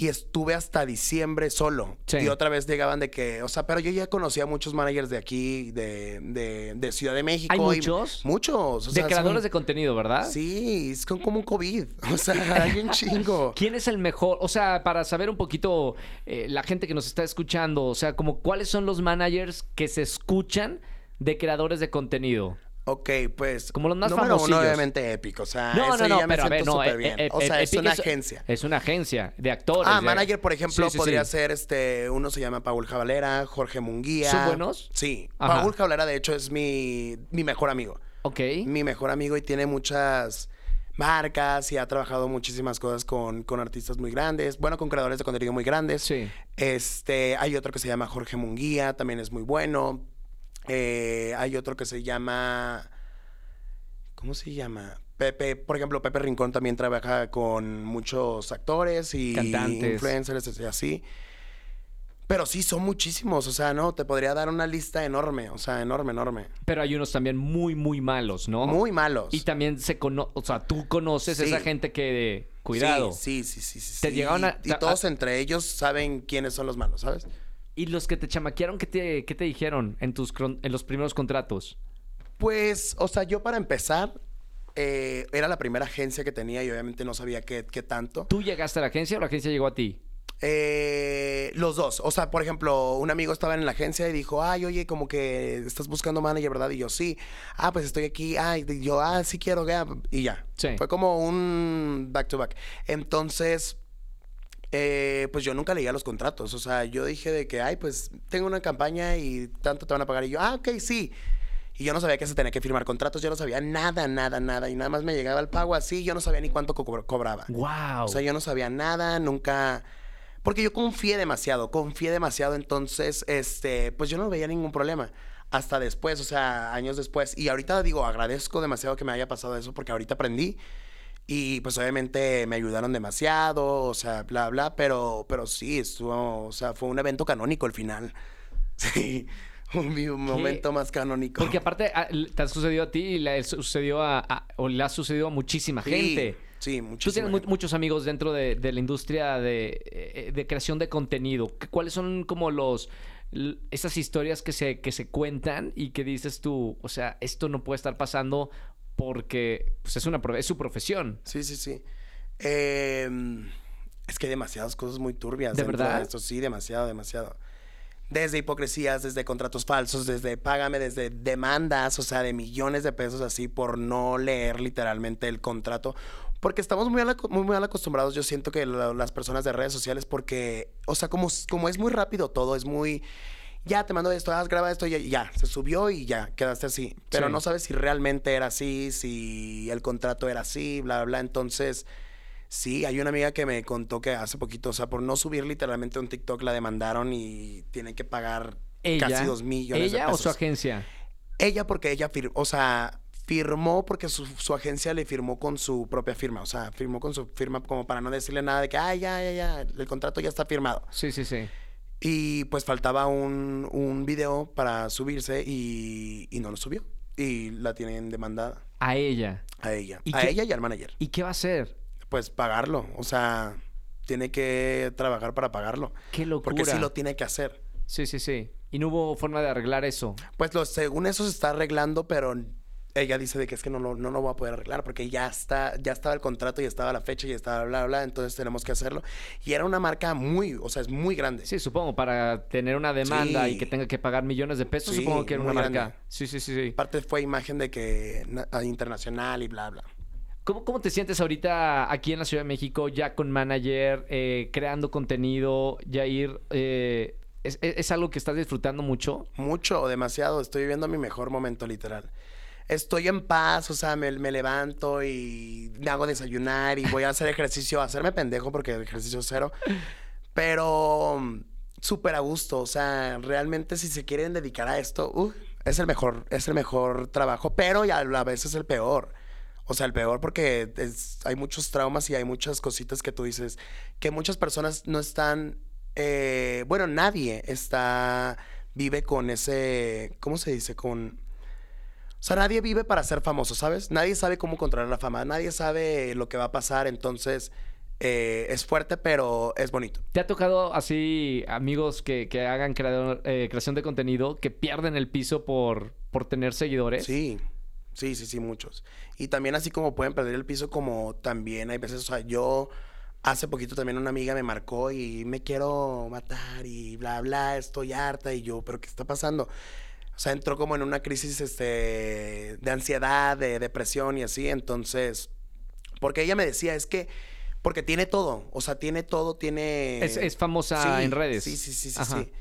Y estuve hasta diciembre solo. Sí. Y otra vez llegaban de que, o sea, pero yo ya conocía a muchos managers de aquí, de, de, de Ciudad de México. ¿Hay y- muchos? Muchos. o de creadores son- de contenido, ¿verdad? Sí, es como un COVID. O sea, hay un chingo. ¿Quién es el mejor? O sea, para saber un poquito eh, la gente que nos está escuchando, o sea, como cuáles son los managers que se escuchan de creadores de contenido. Ok, pues. Como los más número uno, obviamente épico. O sea, No, eso no, no, ya me pero siento no. súper eh, bien. eh, o sea, eh, es una agencia. Es una agencia de actores. Ah, de- manager, por ejemplo, Sí, sí, podría sí. ser este. Uno se llama Paul Jabalera, Jorge Munguía. ¿Son buenos? Sí. Ajá. Paul Jabalera, de hecho, es mi, mi mejor amigo. Ok. Mi mejor amigo y tiene muchas marcas y ha trabajado muchísimas cosas con, con artistas muy grandes, bueno, con creadores de contenido muy grandes. Sí. Este, hay otro que se llama Jorge Munguía, también es muy bueno. Eh, hay otro que se llama. ¿Cómo se llama? Pepe, por ejemplo, Pepe Rincón también trabaja con muchos actores y Cantantes. influencers y así. Pero sí, son muchísimos. O sea, no, te podría dar una lista enorme. O sea, enorme, enorme. Pero hay unos también muy, muy malos, ¿no? Muy malos. Y también se conoce, o sea, tú conoces Sí. esa gente que, cuidado. Sí, sí, sí, sí. sí, Te sí. llegaron a- Y todos entre ellos saben quiénes son los malos, ¿sabes? Y los que te chamaquearon, ¿qué te, qué te dijeron en, tus, en los primeros contratos? Pues, o sea, yo para empezar, eh, era la primera agencia que tenía y obviamente no sabía qué, qué tanto. ¿Tú llegaste a la agencia o la agencia llegó a ti? Eh, los dos. O sea, por ejemplo, un amigo estaba en la agencia y dijo, ay, oye, como que estás buscando manager, ¿verdad? Y yo, sí. Ah, pues estoy aquí. Ay, y yo, ah, sí quiero, ya. Y ya. Sí. Fue como un back to back. Entonces, eh, pues yo nunca leía los contratos. O sea, yo dije de que, ay, pues tengo una campaña y tanto te van a pagar. Y yo, ah, ok, sí. Y yo no sabía que se tenía que firmar contratos. Yo no sabía nada, nada, nada. Y nada más me llegaba el pago así. Yo no sabía ni cuánto co- cobraba. ¡Wow! O sea, yo no sabía nada, nunca. Porque yo confié demasiado, confié demasiado, entonces, este, pues yo no veía ningún problema. Hasta después, o sea, años después. Y ahorita digo, agradezco demasiado que me haya pasado eso porque ahorita aprendí. Y pues obviamente me ayudaron demasiado, o sea, bla, bla, pero, pero sí, estuvo, o sea, fue un evento canónico al final. Sí, un, momento más canónico. Porque aparte a- te ha sucedido a ti y le sucedió a, a- o le ha sucedido a muchísima Sí, gente. Sí, Tú muchísimo. tienes mu- muchos amigos dentro de, de la industria de, eh, de creación de contenido. ¿Qué- ¿Cuáles son como los esas historias que se, que se cuentan y que dices tú, o sea, esto no puede estar pasando porque pues, es, una, es su profesión? Sí, sí, sí. Eh, es que hay demasiadas cosas muy turbias. ¿De verdad? esto, sí, demasiado, demasiado. Desde hipocresías, desde contratos falsos, desde págame, desde demandas, o sea, de millones de pesos así por no leer literalmente el contrato. Porque estamos muy, ala- muy mal acostumbrados, yo siento que la- las personas de redes sociales, porque, o sea, como, como es muy rápido todo, es muy, ya te mando esto, haz, graba esto, y ya, se subió y ya, quedaste así. Pero Sí. no sabes si realmente era así, si el contrato era así, bla, bla, bla. Entonces, sí, hay una amiga que me contó que hace poquito, o sea, por no subir literalmente un TikTok, la demandaron y tienen que pagar ¿Ella? casi dos millones de ¿Ella o pesos. su agencia? Ella porque ella firmó, o sea, firmó porque su, su agencia le firmó con su propia firma, o sea, firmó con su firma como para no decirle nada de que, ay, ya, ya, ya, el contrato ya está firmado. Sí, sí, sí. Y pues faltaba un, un video para subirse y, y no lo subió. Y la tienen demandada A ella. a ella. ¿Y a qué- ella y al manager. ¿Y qué va a hacer? Pues pagarlo, o sea, tiene que trabajar para pagarlo. Qué locura. Porque sí lo tiene que hacer. Sí, sí, sí. Y no hubo forma de arreglar eso. Pues lo, según eso se está arreglando, pero ella dice de que es que no, lo- no lo va a poder arreglar porque ya está, ya estaba el contrato, ya estaba la fecha, ya estaba bla, bla, entonces tenemos que hacerlo. Y era una marca muy, o sea, es muy grande. Sí, supongo, para tener una demanda y que tenga que pagar millones de pesos, Sí, supongo que era una marca. grande. Sí, sí, sí, sí. Aparte fue imagen de que na- internacional y bla, bla. ¿Cómo, ¿Cómo te sientes ahorita aquí en la Ciudad de México, ya con manager, eh, creando contenido, Jair? Eh, ¿es, es- algo que estás disfrutando mucho? Mucho demasiado. Estoy viviendo mi mejor momento, literal. Estoy en paz, o sea, me, me levanto y me hago desayunar y voy a hacer ejercicio, a hacerme pendejo porque el ejercicio es cero. Pero mm, súper a gusto, o sea, realmente si se quieren dedicar a esto, uh, es el mejor, es el mejor trabajo, pero ya a la vez es el peor. O sea, el peor porque es- hay muchos traumas y hay muchas cositas que tú dices que muchas personas no están, eh, bueno, nadie está, vive con ese, ¿cómo se dice? Con... O sea, nadie vive para ser famoso, ¿sabes? Nadie sabe cómo controlar la fama, nadie sabe lo que va a pasar, entonces eh, es fuerte, pero es bonito. ¿Te ha tocado así amigos que, que hagan creador- eh, creación de contenido que pierden el piso por, por tener seguidores? Sí, sí, sí, sí, muchos. Y también así como pueden perder el piso, como también hay veces, o sea, yo hace poquito también una amiga me marcó y me quiero matar y bla, bla, estoy harta y yo, pero ¿qué está pasando? O sea, entró como en una crisis este, de ansiedad, de depresión y así, entonces, porque ella me decía, es que, porque tiene todo, o sea, tiene todo, tiene... Es, es famosa Sí, en redes. Sí, sí, sí, sí, Ajá. sí.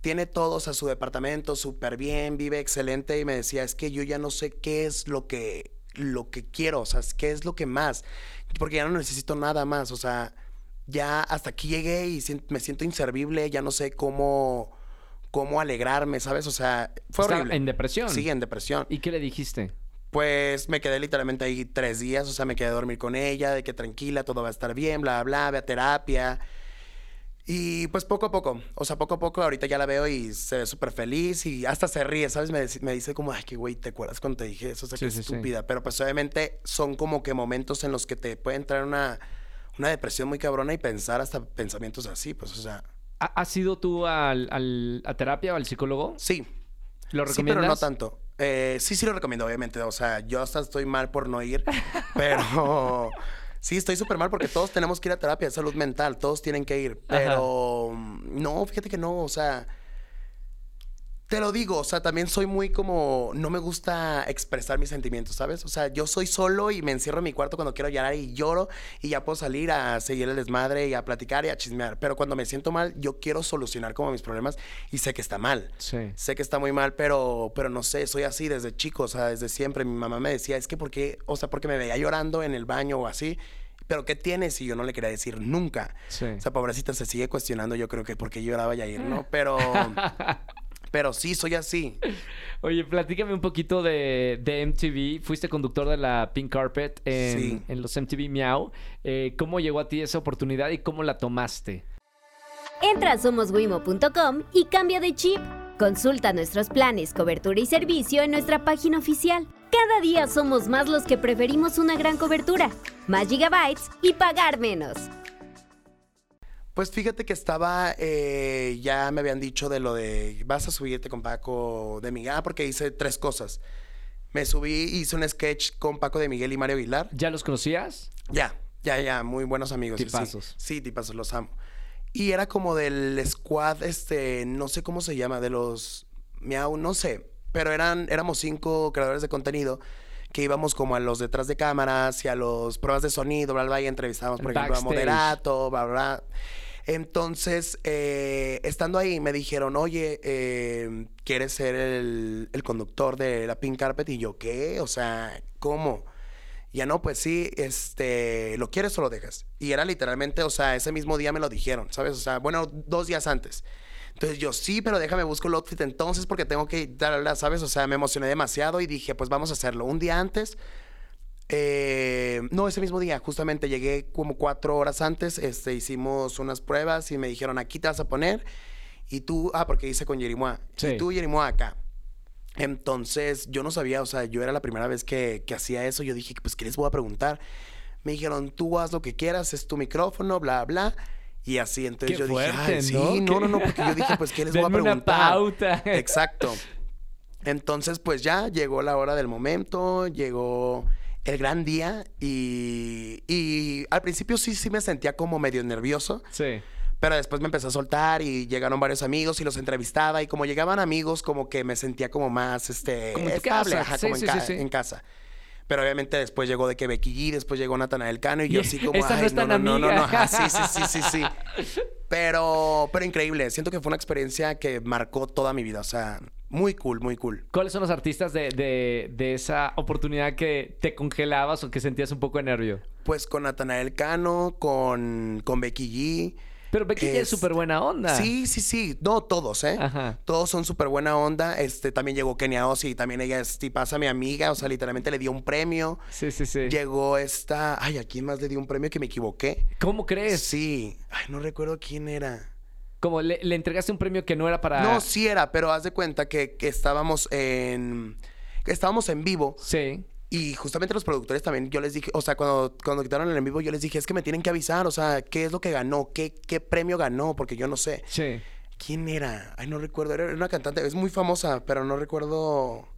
Tiene todo, o sea, su departamento súper bien, vive excelente y me decía, es que yo ya no sé qué es lo que, lo que quiero, o sea, qué es lo que más, porque ya no necesito nada más, o sea, ya hasta aquí llegué y me siento inservible, ya no sé cómo, cómo alegrarme, ¿sabes? O sea, fue Está horrible. en depresión. Sí, en depresión. ¿Y qué le dijiste? Pues me quedé literalmente ahí tres días, o sea, me quedé a dormir con ella, de que tranquila, todo va a estar bien, bla, bla, ve a terapia. Y pues poco a poco, o sea, poco a poco ahorita ya la veo y se ve súper feliz y hasta se ríe, ¿sabes? Me, me dice como, ay, qué güey, ¿te acuerdas cuando te dije eso? O sea, Sí, qué sí, sí. estúpida. Pero pues obviamente son como que momentos en los que te puede entrar una, una depresión muy cabrona y pensar hasta pensamientos así, pues, o sea, ¿Ha- ¿Has ido tú al, al- a terapia o al psicólogo? sí. ¿Lo Sí, recomiendas? pero no tanto. Eh, sí, sí lo recomiendo, obviamente. O sea, yo hasta estoy mal por no ir, pero sí, estoy súper mal porque todos tenemos que ir a terapia de salud mental, todos tienen que ir. Pero mm, no, fíjate que no, o sea, te lo digo, o sea, también soy muy como, no me gusta expresar mis sentimientos, ¿sabes? O sea, yo soy solo y me encierro en mi cuarto cuando quiero llorar y lloro y ya puedo salir a seguir el desmadre y a platicar y a chismear. Pero cuando me siento mal, yo quiero solucionar como mis problemas y sé que está mal. Sí. Sé que está muy mal, pero, pero no sé, soy así desde chico, o sea, desde siempre. Mi mamá me decía, es que porque, o sea, porque me veía llorando en el baño o así, pero ¿qué tienes? Y yo no le quería decir nunca. Sí. O sea, pobrecita se sigue cuestionando, yo creo que por qué lloraba Yair, ¿no? Pero, pero sí, soy así. Oye, platícame un poquito de, de MTV. Fuiste conductor de la Pink Carpet en, Sí. en los MTV Miau. Eh, ¿Cómo llegó a ti esa oportunidad y cómo la tomaste? Entra a somoswimo.com y cambia de chip. Consulta nuestros planes, cobertura y servicio en nuestra página oficial. Cada día somos más los que preferimos una gran cobertura. más gigabytes y pagar menos. Pues fíjate que estaba, eh, ya me habían dicho de lo de vas a subirte con Paco de Miguel, ah, porque hice tres cosas. Me subí, hice un sketch con Paco de Miguel y Mario Aguilar. ¿Ya los conocías? Ya, ya, ya, muy buenos amigos. sí. Tipazos. Sí, tipazos, los amo. Y era como del squad, este, no sé cómo se llama, de los Miau, no sé, pero eran, éramos cinco creadores de contenido que íbamos como a los detrás de cámaras y a los pruebas de sonido, bla, bla, y entrevistábamos, por ejemplo, a. Moderato, bla, bla. Entonces, eh, estando ahí, me dijeron, oye, eh, ¿quieres ser el, el conductor de la Pink Carpet? Y yo, ¿qué? O sea, ¿cómo? Ya no, pues sí, este, ¿lo quieres o lo dejas? Y era literalmente, o sea, ese mismo día me lo dijeron, ¿sabes? O sea, bueno, dos días antes. Entonces yo, sí, pero déjame busco el outfit entonces porque tengo que, darla, ¿sabes? O sea, me emocioné demasiado y dije, pues vamos a hacerlo. Un día antes, eh, no, ese mismo día, justamente llegué como cuatro horas antes, este, hicimos unas pruebas y me dijeron, aquí te vas a poner. Y tú, ah, porque hice con Yerimoa. Sí. Y tú, Yerimoa, acá. Entonces, yo no sabía, o sea, yo era la primera vez que, que hacía eso. Yo dije, pues, ¿qué les voy a preguntar? Me dijeron, tú haz lo que quieras, es tu micrófono, bla, bla. Y así, entonces Qué yo dije, "Ay, sí, ¿no? no, no, no, porque yo dije, pues, ¿qué les voy a Denme una preguntar? pauta. Exacto. Entonces, pues ya llegó la hora del momento, llegó el gran día y, y al principio sí, sí me sentía como medio nervioso, Sí. pero después me empecé a soltar y llegaron varios amigos y los entrevistaba y como llegaban amigos como que me sentía como más este Como en tu estable, casa. ajá, Sí, como sí, en, ca- sí. en casa. Pero obviamente después llegó de que Becky G, después llegó Natanael Cano y yo así como, esa no ay, es no, tan no, no, no, no, amiga". ajá, sí, sí, sí, sí, sí. Pero, pero increíble. Siento que fue una experiencia que marcó toda mi vida. O sea, muy cool, muy cool. ¿Cuáles son los artistas de, de- de esa oportunidad que te congelabas o que sentías un poco de nervio? Pues con Natanael Cano, con, con Becky G. Pero Becky ya es Es- súper buena onda. Sí, sí, sí. No, todos, ¿eh? Ajá. Todos son súper buena onda. Este, también llegó Kenia Osi y también ella es tipaza, mi amiga. O sea, literalmente le dio un premio. Sí, sí, sí. Llegó esta... Ay, ¿a quién más le dio un premio que me equivoqué? ¿Cómo crees? Sí. Ay, no recuerdo quién era. Como le, le entregaste un premio que no era para... No, sí era, pero haz de cuenta que, que estábamos en... que estábamos en vivo Sí. Y justamente los productores también, yo les dije, o sea, cuando, cuando quitaron el en vivo, yo les dije, es que me tienen que avisar, o sea, ¿qué es lo que ganó? ¿Qué, qué premio ganó? Porque yo no sé. Sí. ¿Quién era? Ay, no recuerdo. Era una cantante, es muy famosa, pero no recuerdo.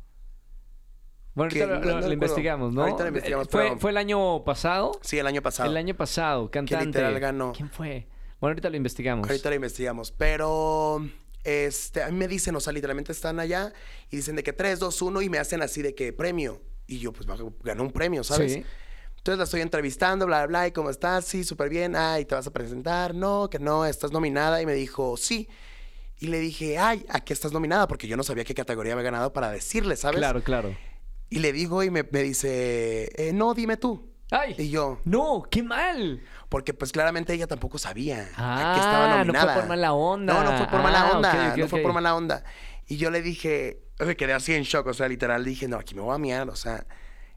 Bueno, ahorita lo, no- lo- no lo recuerdo. investigamos, ¿no? Ahorita lo investigamos, Eh, ¿Fue, pero- ¿Fue el año pasado? Sí, el año pasado. El año pasado, cantante. literal ganó. ¿Quién fue? Bueno, ahorita lo investigamos. Ahorita lo investigamos. Pero, este, a mí me dicen, o sea, literalmente están allá y dicen de que 3, 2, 1 y me hacen así de que premio. Y yo, pues, ganó un premio, ¿sabes? Sí. Entonces la estoy entrevistando, bla, bla, bla, y cómo estás, sí, súper bien, ay, te vas a presentar, no, que no, estás nominada, y me dijo, sí. Y le dije, ay, ¿a qué estás nominada? Porque yo no sabía qué categoría había ganado para decirle, ¿sabes? Claro, claro. Y le digo y me, me dice, eh, no, dime tú. ¡Ay! Y yo, ¡No! ¡Qué mal! porque pues claramente ella tampoco sabía a Ah, qué estaba no fue nominada. por mala onda. No, no fue por Ah, mala onda, ok, ok, no fue ok. por mala onda. Y yo le dije, me quedé así en shock, o sea, literal, dije, no, aquí me voy a miar, o sea.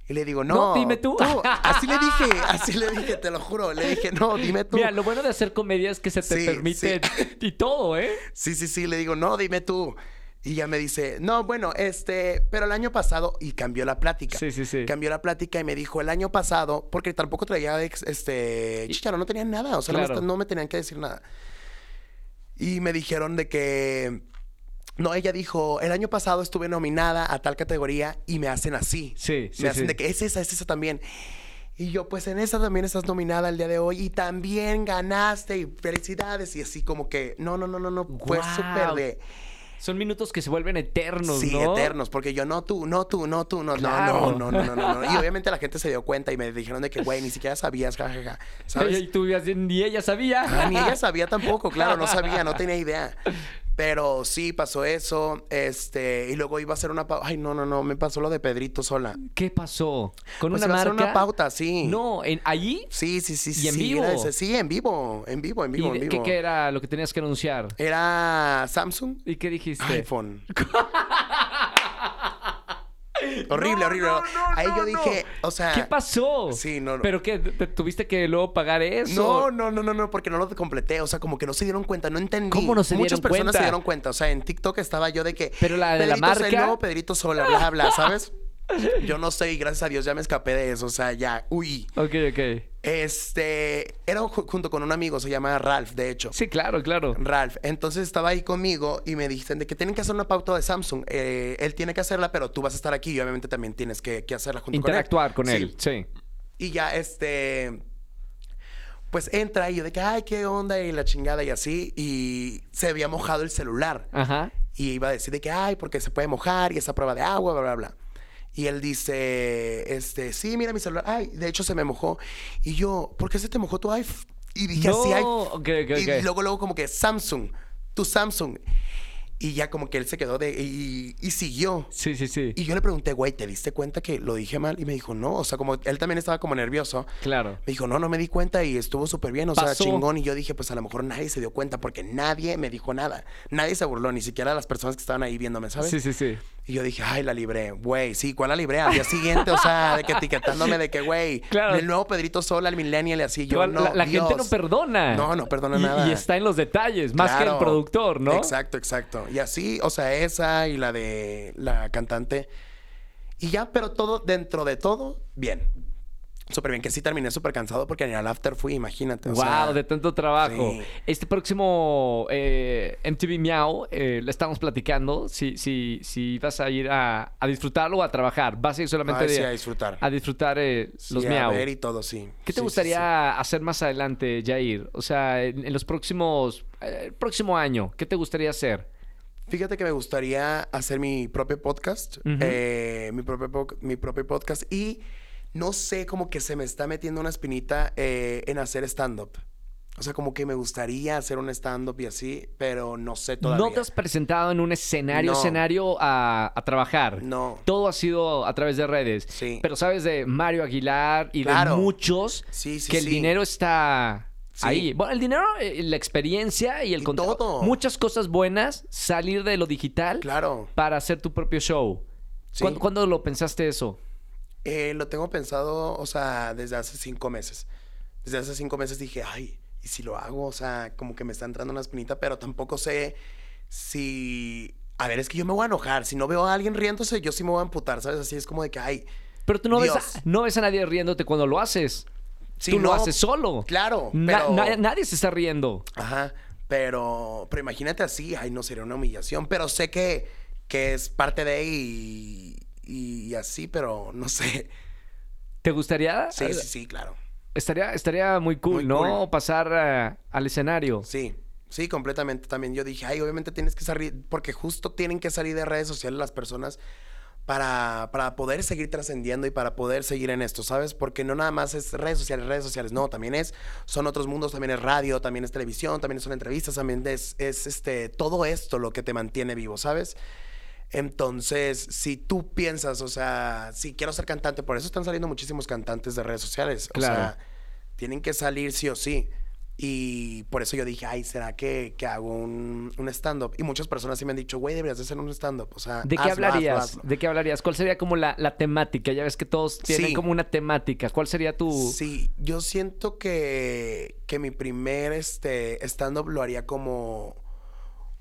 Y le digo, no. No, dime tú. Así le dije, así le dije, te lo juro. Le dije, no, dime tú. Mira, lo bueno de hacer comedia es que se te Sí, permite y todo, ¿eh? Sí, sí, sí, le digo, no, dime tú. Y ya me dice, no, bueno, este, pero el año pasado, y cambió la plática. Sí, sí, sí. Cambió la plática y me dijo, el año pasado, porque tampoco traía, ex- este, chicharo, no tenía nada, o sea, no me no, me, tenían que decir nada. Y me dijeron de que, no, ella dijo, el año pasado estuve nominada a tal categoría y me hacen así. Sí, sí, Me hacen sí. de que es esa, es esa también. Y yo, pues en esa también estás nominada el día de hoy y también ganaste y felicidades. Y así como que, no, no, no, no, no, fue súper de... Son minutos que se vuelven eternos, Sí, ¿no? eternos, porque yo no tú, no tú, no tú, no, Claro. no, no, no, no, no, no. Y obviamente la gente se dio cuenta y me dijeron de que, güey, ni siquiera sabías, jajaja, Y ¿sabes? tú ibas- ni ella sabía. Ah, ni ella sabía tampoco, claro, no sabía, no tenía idea. Pero sí pasó eso, este, y luego iba a hacer una pauta. Ay, no, no, no, me pasó lo de Pedrito sola. ¿Qué pasó? ¿Con Pues una iba a marca? hacer una pauta, sí. No, ¿en, ¿allí? Sí, sí, sí, ¿Y sí. en sí, vivo? ese. Sí, en vivo, en vivo, en vivo, ¿Y en vivo. ¿qué, qué era lo que tenías que anunciar? Era Samsung, ¿Y qué dijiste? iPhone. horrible, horrible. Ahí yo dije, o sea. ¿Qué pasó? Sí, no, no. ¿Pero qué? ¿Te- ¿Tuviste que luego pagar eso? No, no, no, no, no, porque no lo completé. O sea, como que no se dieron cuenta, no entendí. ¿Cómo no se Muchas dieron personas cuenta? se dieron cuenta. O sea, en TikTok estaba yo de que. Pero la de la Pedrito, marca- El nuevo Pedrito Sola, bla, bla, ¿sabes? Yo no sé y gracias a Dios ya me escapé de eso. O sea, ya, uy. Ok, ok. Este, era ju- junto con un amigo, se llama Ralph, de hecho. Sí, claro, claro. Ralph. Entonces estaba ahí conmigo y me dicen de que tienen que hacer una pauta de Samsung. Eh, él tiene que hacerla, pero tú vas a estar aquí y obviamente también tienes que, que hacerla junto Interactuar con con él. Sí. Sí. Y ya, este. Pues entra y yo de que, ay, qué onda, y la chingada y así. Y se había mojado el celular. Ajá. Y iba a decir de que, ay, porque se puede mojar y esa prueba de agua, bla, bla, bla. Y él dice, este, sí, mira mi celular. Ay, de hecho se me mojó. Y yo, ¿por qué se te mojó tu iPhone? Y dije, No, así, ay. ok, ok, Y ok. luego, luego como que Samsung, tu Samsung. Y ya como que él se quedó de, y, y siguió. Sí, sí, sí. Y yo le pregunté, güey, ¿te diste cuenta que lo dije mal? Y me dijo, no. O sea, como él también estaba como nervioso. Claro. Me dijo, no, no me di cuenta y estuvo súper bien, o Pasó. sea, chingón. Y yo dije, pues a lo mejor nadie se dio cuenta porque nadie me dijo nada. Nadie se burló, ni siquiera las personas que estaban ahí viéndome, ¿sabes? Sí, sí, sí. Y yo dije, ay, la libré. Güey, sí, ¿cuál la libré? Al día siguiente, o sea, de que etiquetándome de que, güey, Claro. el nuevo Pedrito Sola, el millennial y así. Yo, la no, la gente no perdona. No, no perdona Y- nada. Y está en los detalles, más que el productor, ¿no? Exacto, exacto. Y así, o sea, esa y la de la cantante. Y ya, pero todo, dentro de todo, bien. Súper bien, que sí terminé súper cansado porque ni al after fui, imagínate. o Wow, sea, de tanto trabajo. sí. Este próximo eh, MTV Miau, eh, le estamos platicando si, si, si vas a ir a, a disfrutarlo o a trabajar. Vas a ir solamente Ay, de- sí, a disfrutar. a disfrutar eh, Sí, los a Miau. ver y todo, sí. ¿Qué te Sí, sí, gustaría hacer más adelante, Jair? O sea, en, en los próximos... eh, el próximo año, ¿qué te gustaría hacer? sí. Fíjate que me gustaría hacer mi propio podcast. Eh, mi, propio, mi propio podcast. Y no sé, como que se me está metiendo una espinita eh, en hacer stand-up. O sea, como que me gustaría hacer un stand-up y así, pero no sé todavía. ¿No te has presentado en un escenario, No. escenario a, a trabajar? No. Todo ha sido a través de redes. Sí. Pero sabes de Mario Aguilar y de muchos Sí, sí, que el dinero está ahí. Bueno, el dinero, eh, la experiencia y el Y contenido. todo. Muchas cosas buenas, salir de lo digital Claro. para hacer tu propio show. Sí. ¿Cuándo, cuándo lo pensaste eso? Eh, lo tengo pensado, o sea, desde hace cinco meses. Desde hace cinco meses dije, ay, ¿y si lo hago? O sea, como que me está entrando una espinita, pero tampoco sé si... A ver, es que yo me voy a enojar. Si no veo a alguien riéndose, yo sí me voy a amputar, ¿sabes? Así es como de que, ay... Pero tú no ves, a, no ves a nadie riéndote cuando lo haces. Sí, tú lo no, haces solo. Claro, Na- pero... na- nadie se está riendo. Ajá, pero, pero imagínate así, ay, no sería una humillación, pero sé que, que es parte de y, y, así, pero no sé. ¿Te gustaría? Sí, sí, sí, claro. Estaría, estaría muy cool, Muy ¿no? cool. Pasar eh, al escenario. Sí, sí, completamente también. Yo dije, ay, obviamente tienes que salir, porque justo tienen que salir de redes sociales las personas para, para poder seguir trascendiendo y para poder seguir en esto, ¿sabes? Porque no nada más es redes sociales, redes sociales, no, también es, son otros mundos, también es radio, también es televisión, también son entrevistas, también es, es este, todo esto lo que te mantiene vivo, ¿sabes? Entonces, si tú piensas, o sea, si quiero ser cantante, por eso están saliendo muchísimos cantantes de redes sociales. Claro. O sea, tienen que salir sí o sí. Y por eso yo dije, ay, ¿será que, que hago un, un stand-up? Y muchas personas sí me han dicho, güey, deberías de hacer un stand-up. O sea, ¿De qué hablarías? hazlo, hazlo". ¿De qué hablarías? ¿Cuál sería como la, la temática? Ya ves que todos tienen Sí. como una temática. ¿Cuál sería tu...? Sí, yo siento que, que mi primer este, stand-up lo haría como,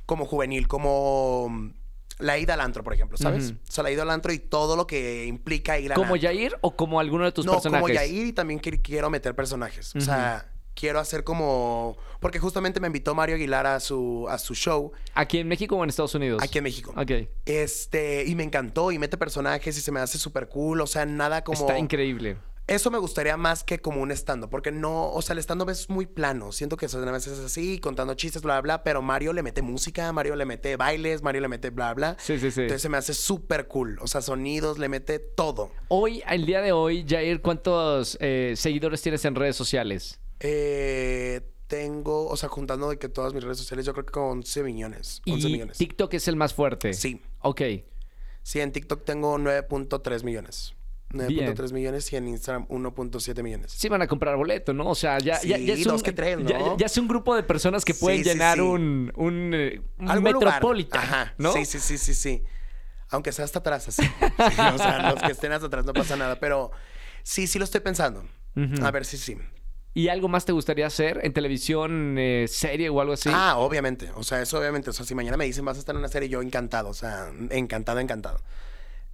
como juvenil, como la ida al antro, por ejemplo, ¿sabes? Ujú. O sea, la ida al antro y todo lo que implica ir al ¿Como antro. Yair o como alguno de tus no, personajes? como Yair y también qui- quiero meter personajes. O sea, quiero hacer como... Porque justamente me invitó Mario Aguilar a su, a su show ¿Aquí en México o en Estados Unidos? aquí en México. Ok. Este, y me encantó y mete personajes y se me hace súper cool. O sea, nada como... Está increíble. Eso me gustaría más que como un stand porque no, o sea, el stand es muy plano. Siento que a veces así, contando chistes, bla, bla, bla, pero Mario le mete música, Mario le mete bailes, Mario le mete bla, bla. Sí, sí, sí. Entonces se me hace súper cool. O sea, sonidos, le mete todo. Hoy, el día de hoy, Jair, ¿cuántos eh, seguidores tienes en redes sociales? Eh, tengo, o sea, juntando de que todas mis redes sociales, yo creo que con 11 millones. 11 y millones. TikTok es el más fuerte. Sí. Ok. Sí, en TikTok tengo 9.3 millones. Bien. 9.3 millones y en Instagram 1.7 millones. Sí van a comprar boleto, ¿no? O sea, ya, ya, ya Sí, es un, dos que tres, ya- ¿no? ya- ya es un grupo de personas que pueden Sí, sí, llenar sí. un, un, eh, un. Metropolitan, Ajá. ¿no? Sí, sí, sí, sí, sí. Aunque sea hasta atrás, así. Sí, o sea, los que estén hasta atrás no pasa nada. Pero sí, sí lo estoy pensando. A ver si sí. ¿Y algo más te gustaría hacer en televisión, eh, serie o algo así? Ah, obviamente. O sea, eso obviamente. O sea, si mañana me dicen vas a estar en una serie, yo encantado. O sea, encantado, encantado.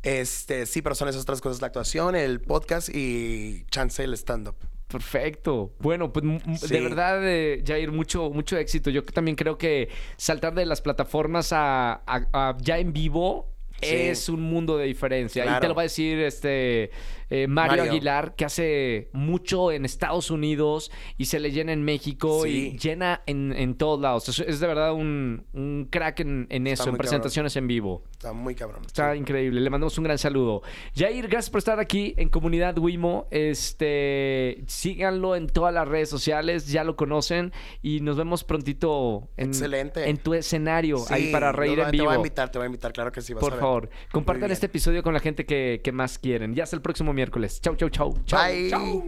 Este, sí, pero son esas otras cosas, la actuación, el podcast y chance el stand-up. Perfecto. Bueno, pues Sí. de verdad, eh, Jair, mucho, mucho éxito. Yo también creo que saltar de las plataformas a, a- a ya en vivo Sí. es un mundo de diferencia. Y te Claro. lo va a decir este eh, Mario, Mario. Aguilar, que hace mucho en Estados Unidos y se le llena en México y llena en, en todos lados. Es, es de verdad un, un crack en, en eso, en cabrón. presentaciones en vivo. Está muy cabrón. Está increíble. Le mandamos un gran saludo. Jair, gracias por estar aquí en Comunidad Wimo. Este, síganlo en todas las redes sociales, ya lo conocen y nos vemos prontito en, Excelente. en tu escenario Sí, ahí para reír no, en Te vivo. voy a invitar, te voy a invitar, claro que sí. vas por a ver. favor, compartan este episodio con la gente que, que más quieren. Ya hasta el próximo miércoles. Chau, chau, chau. Chau, Bye. chau.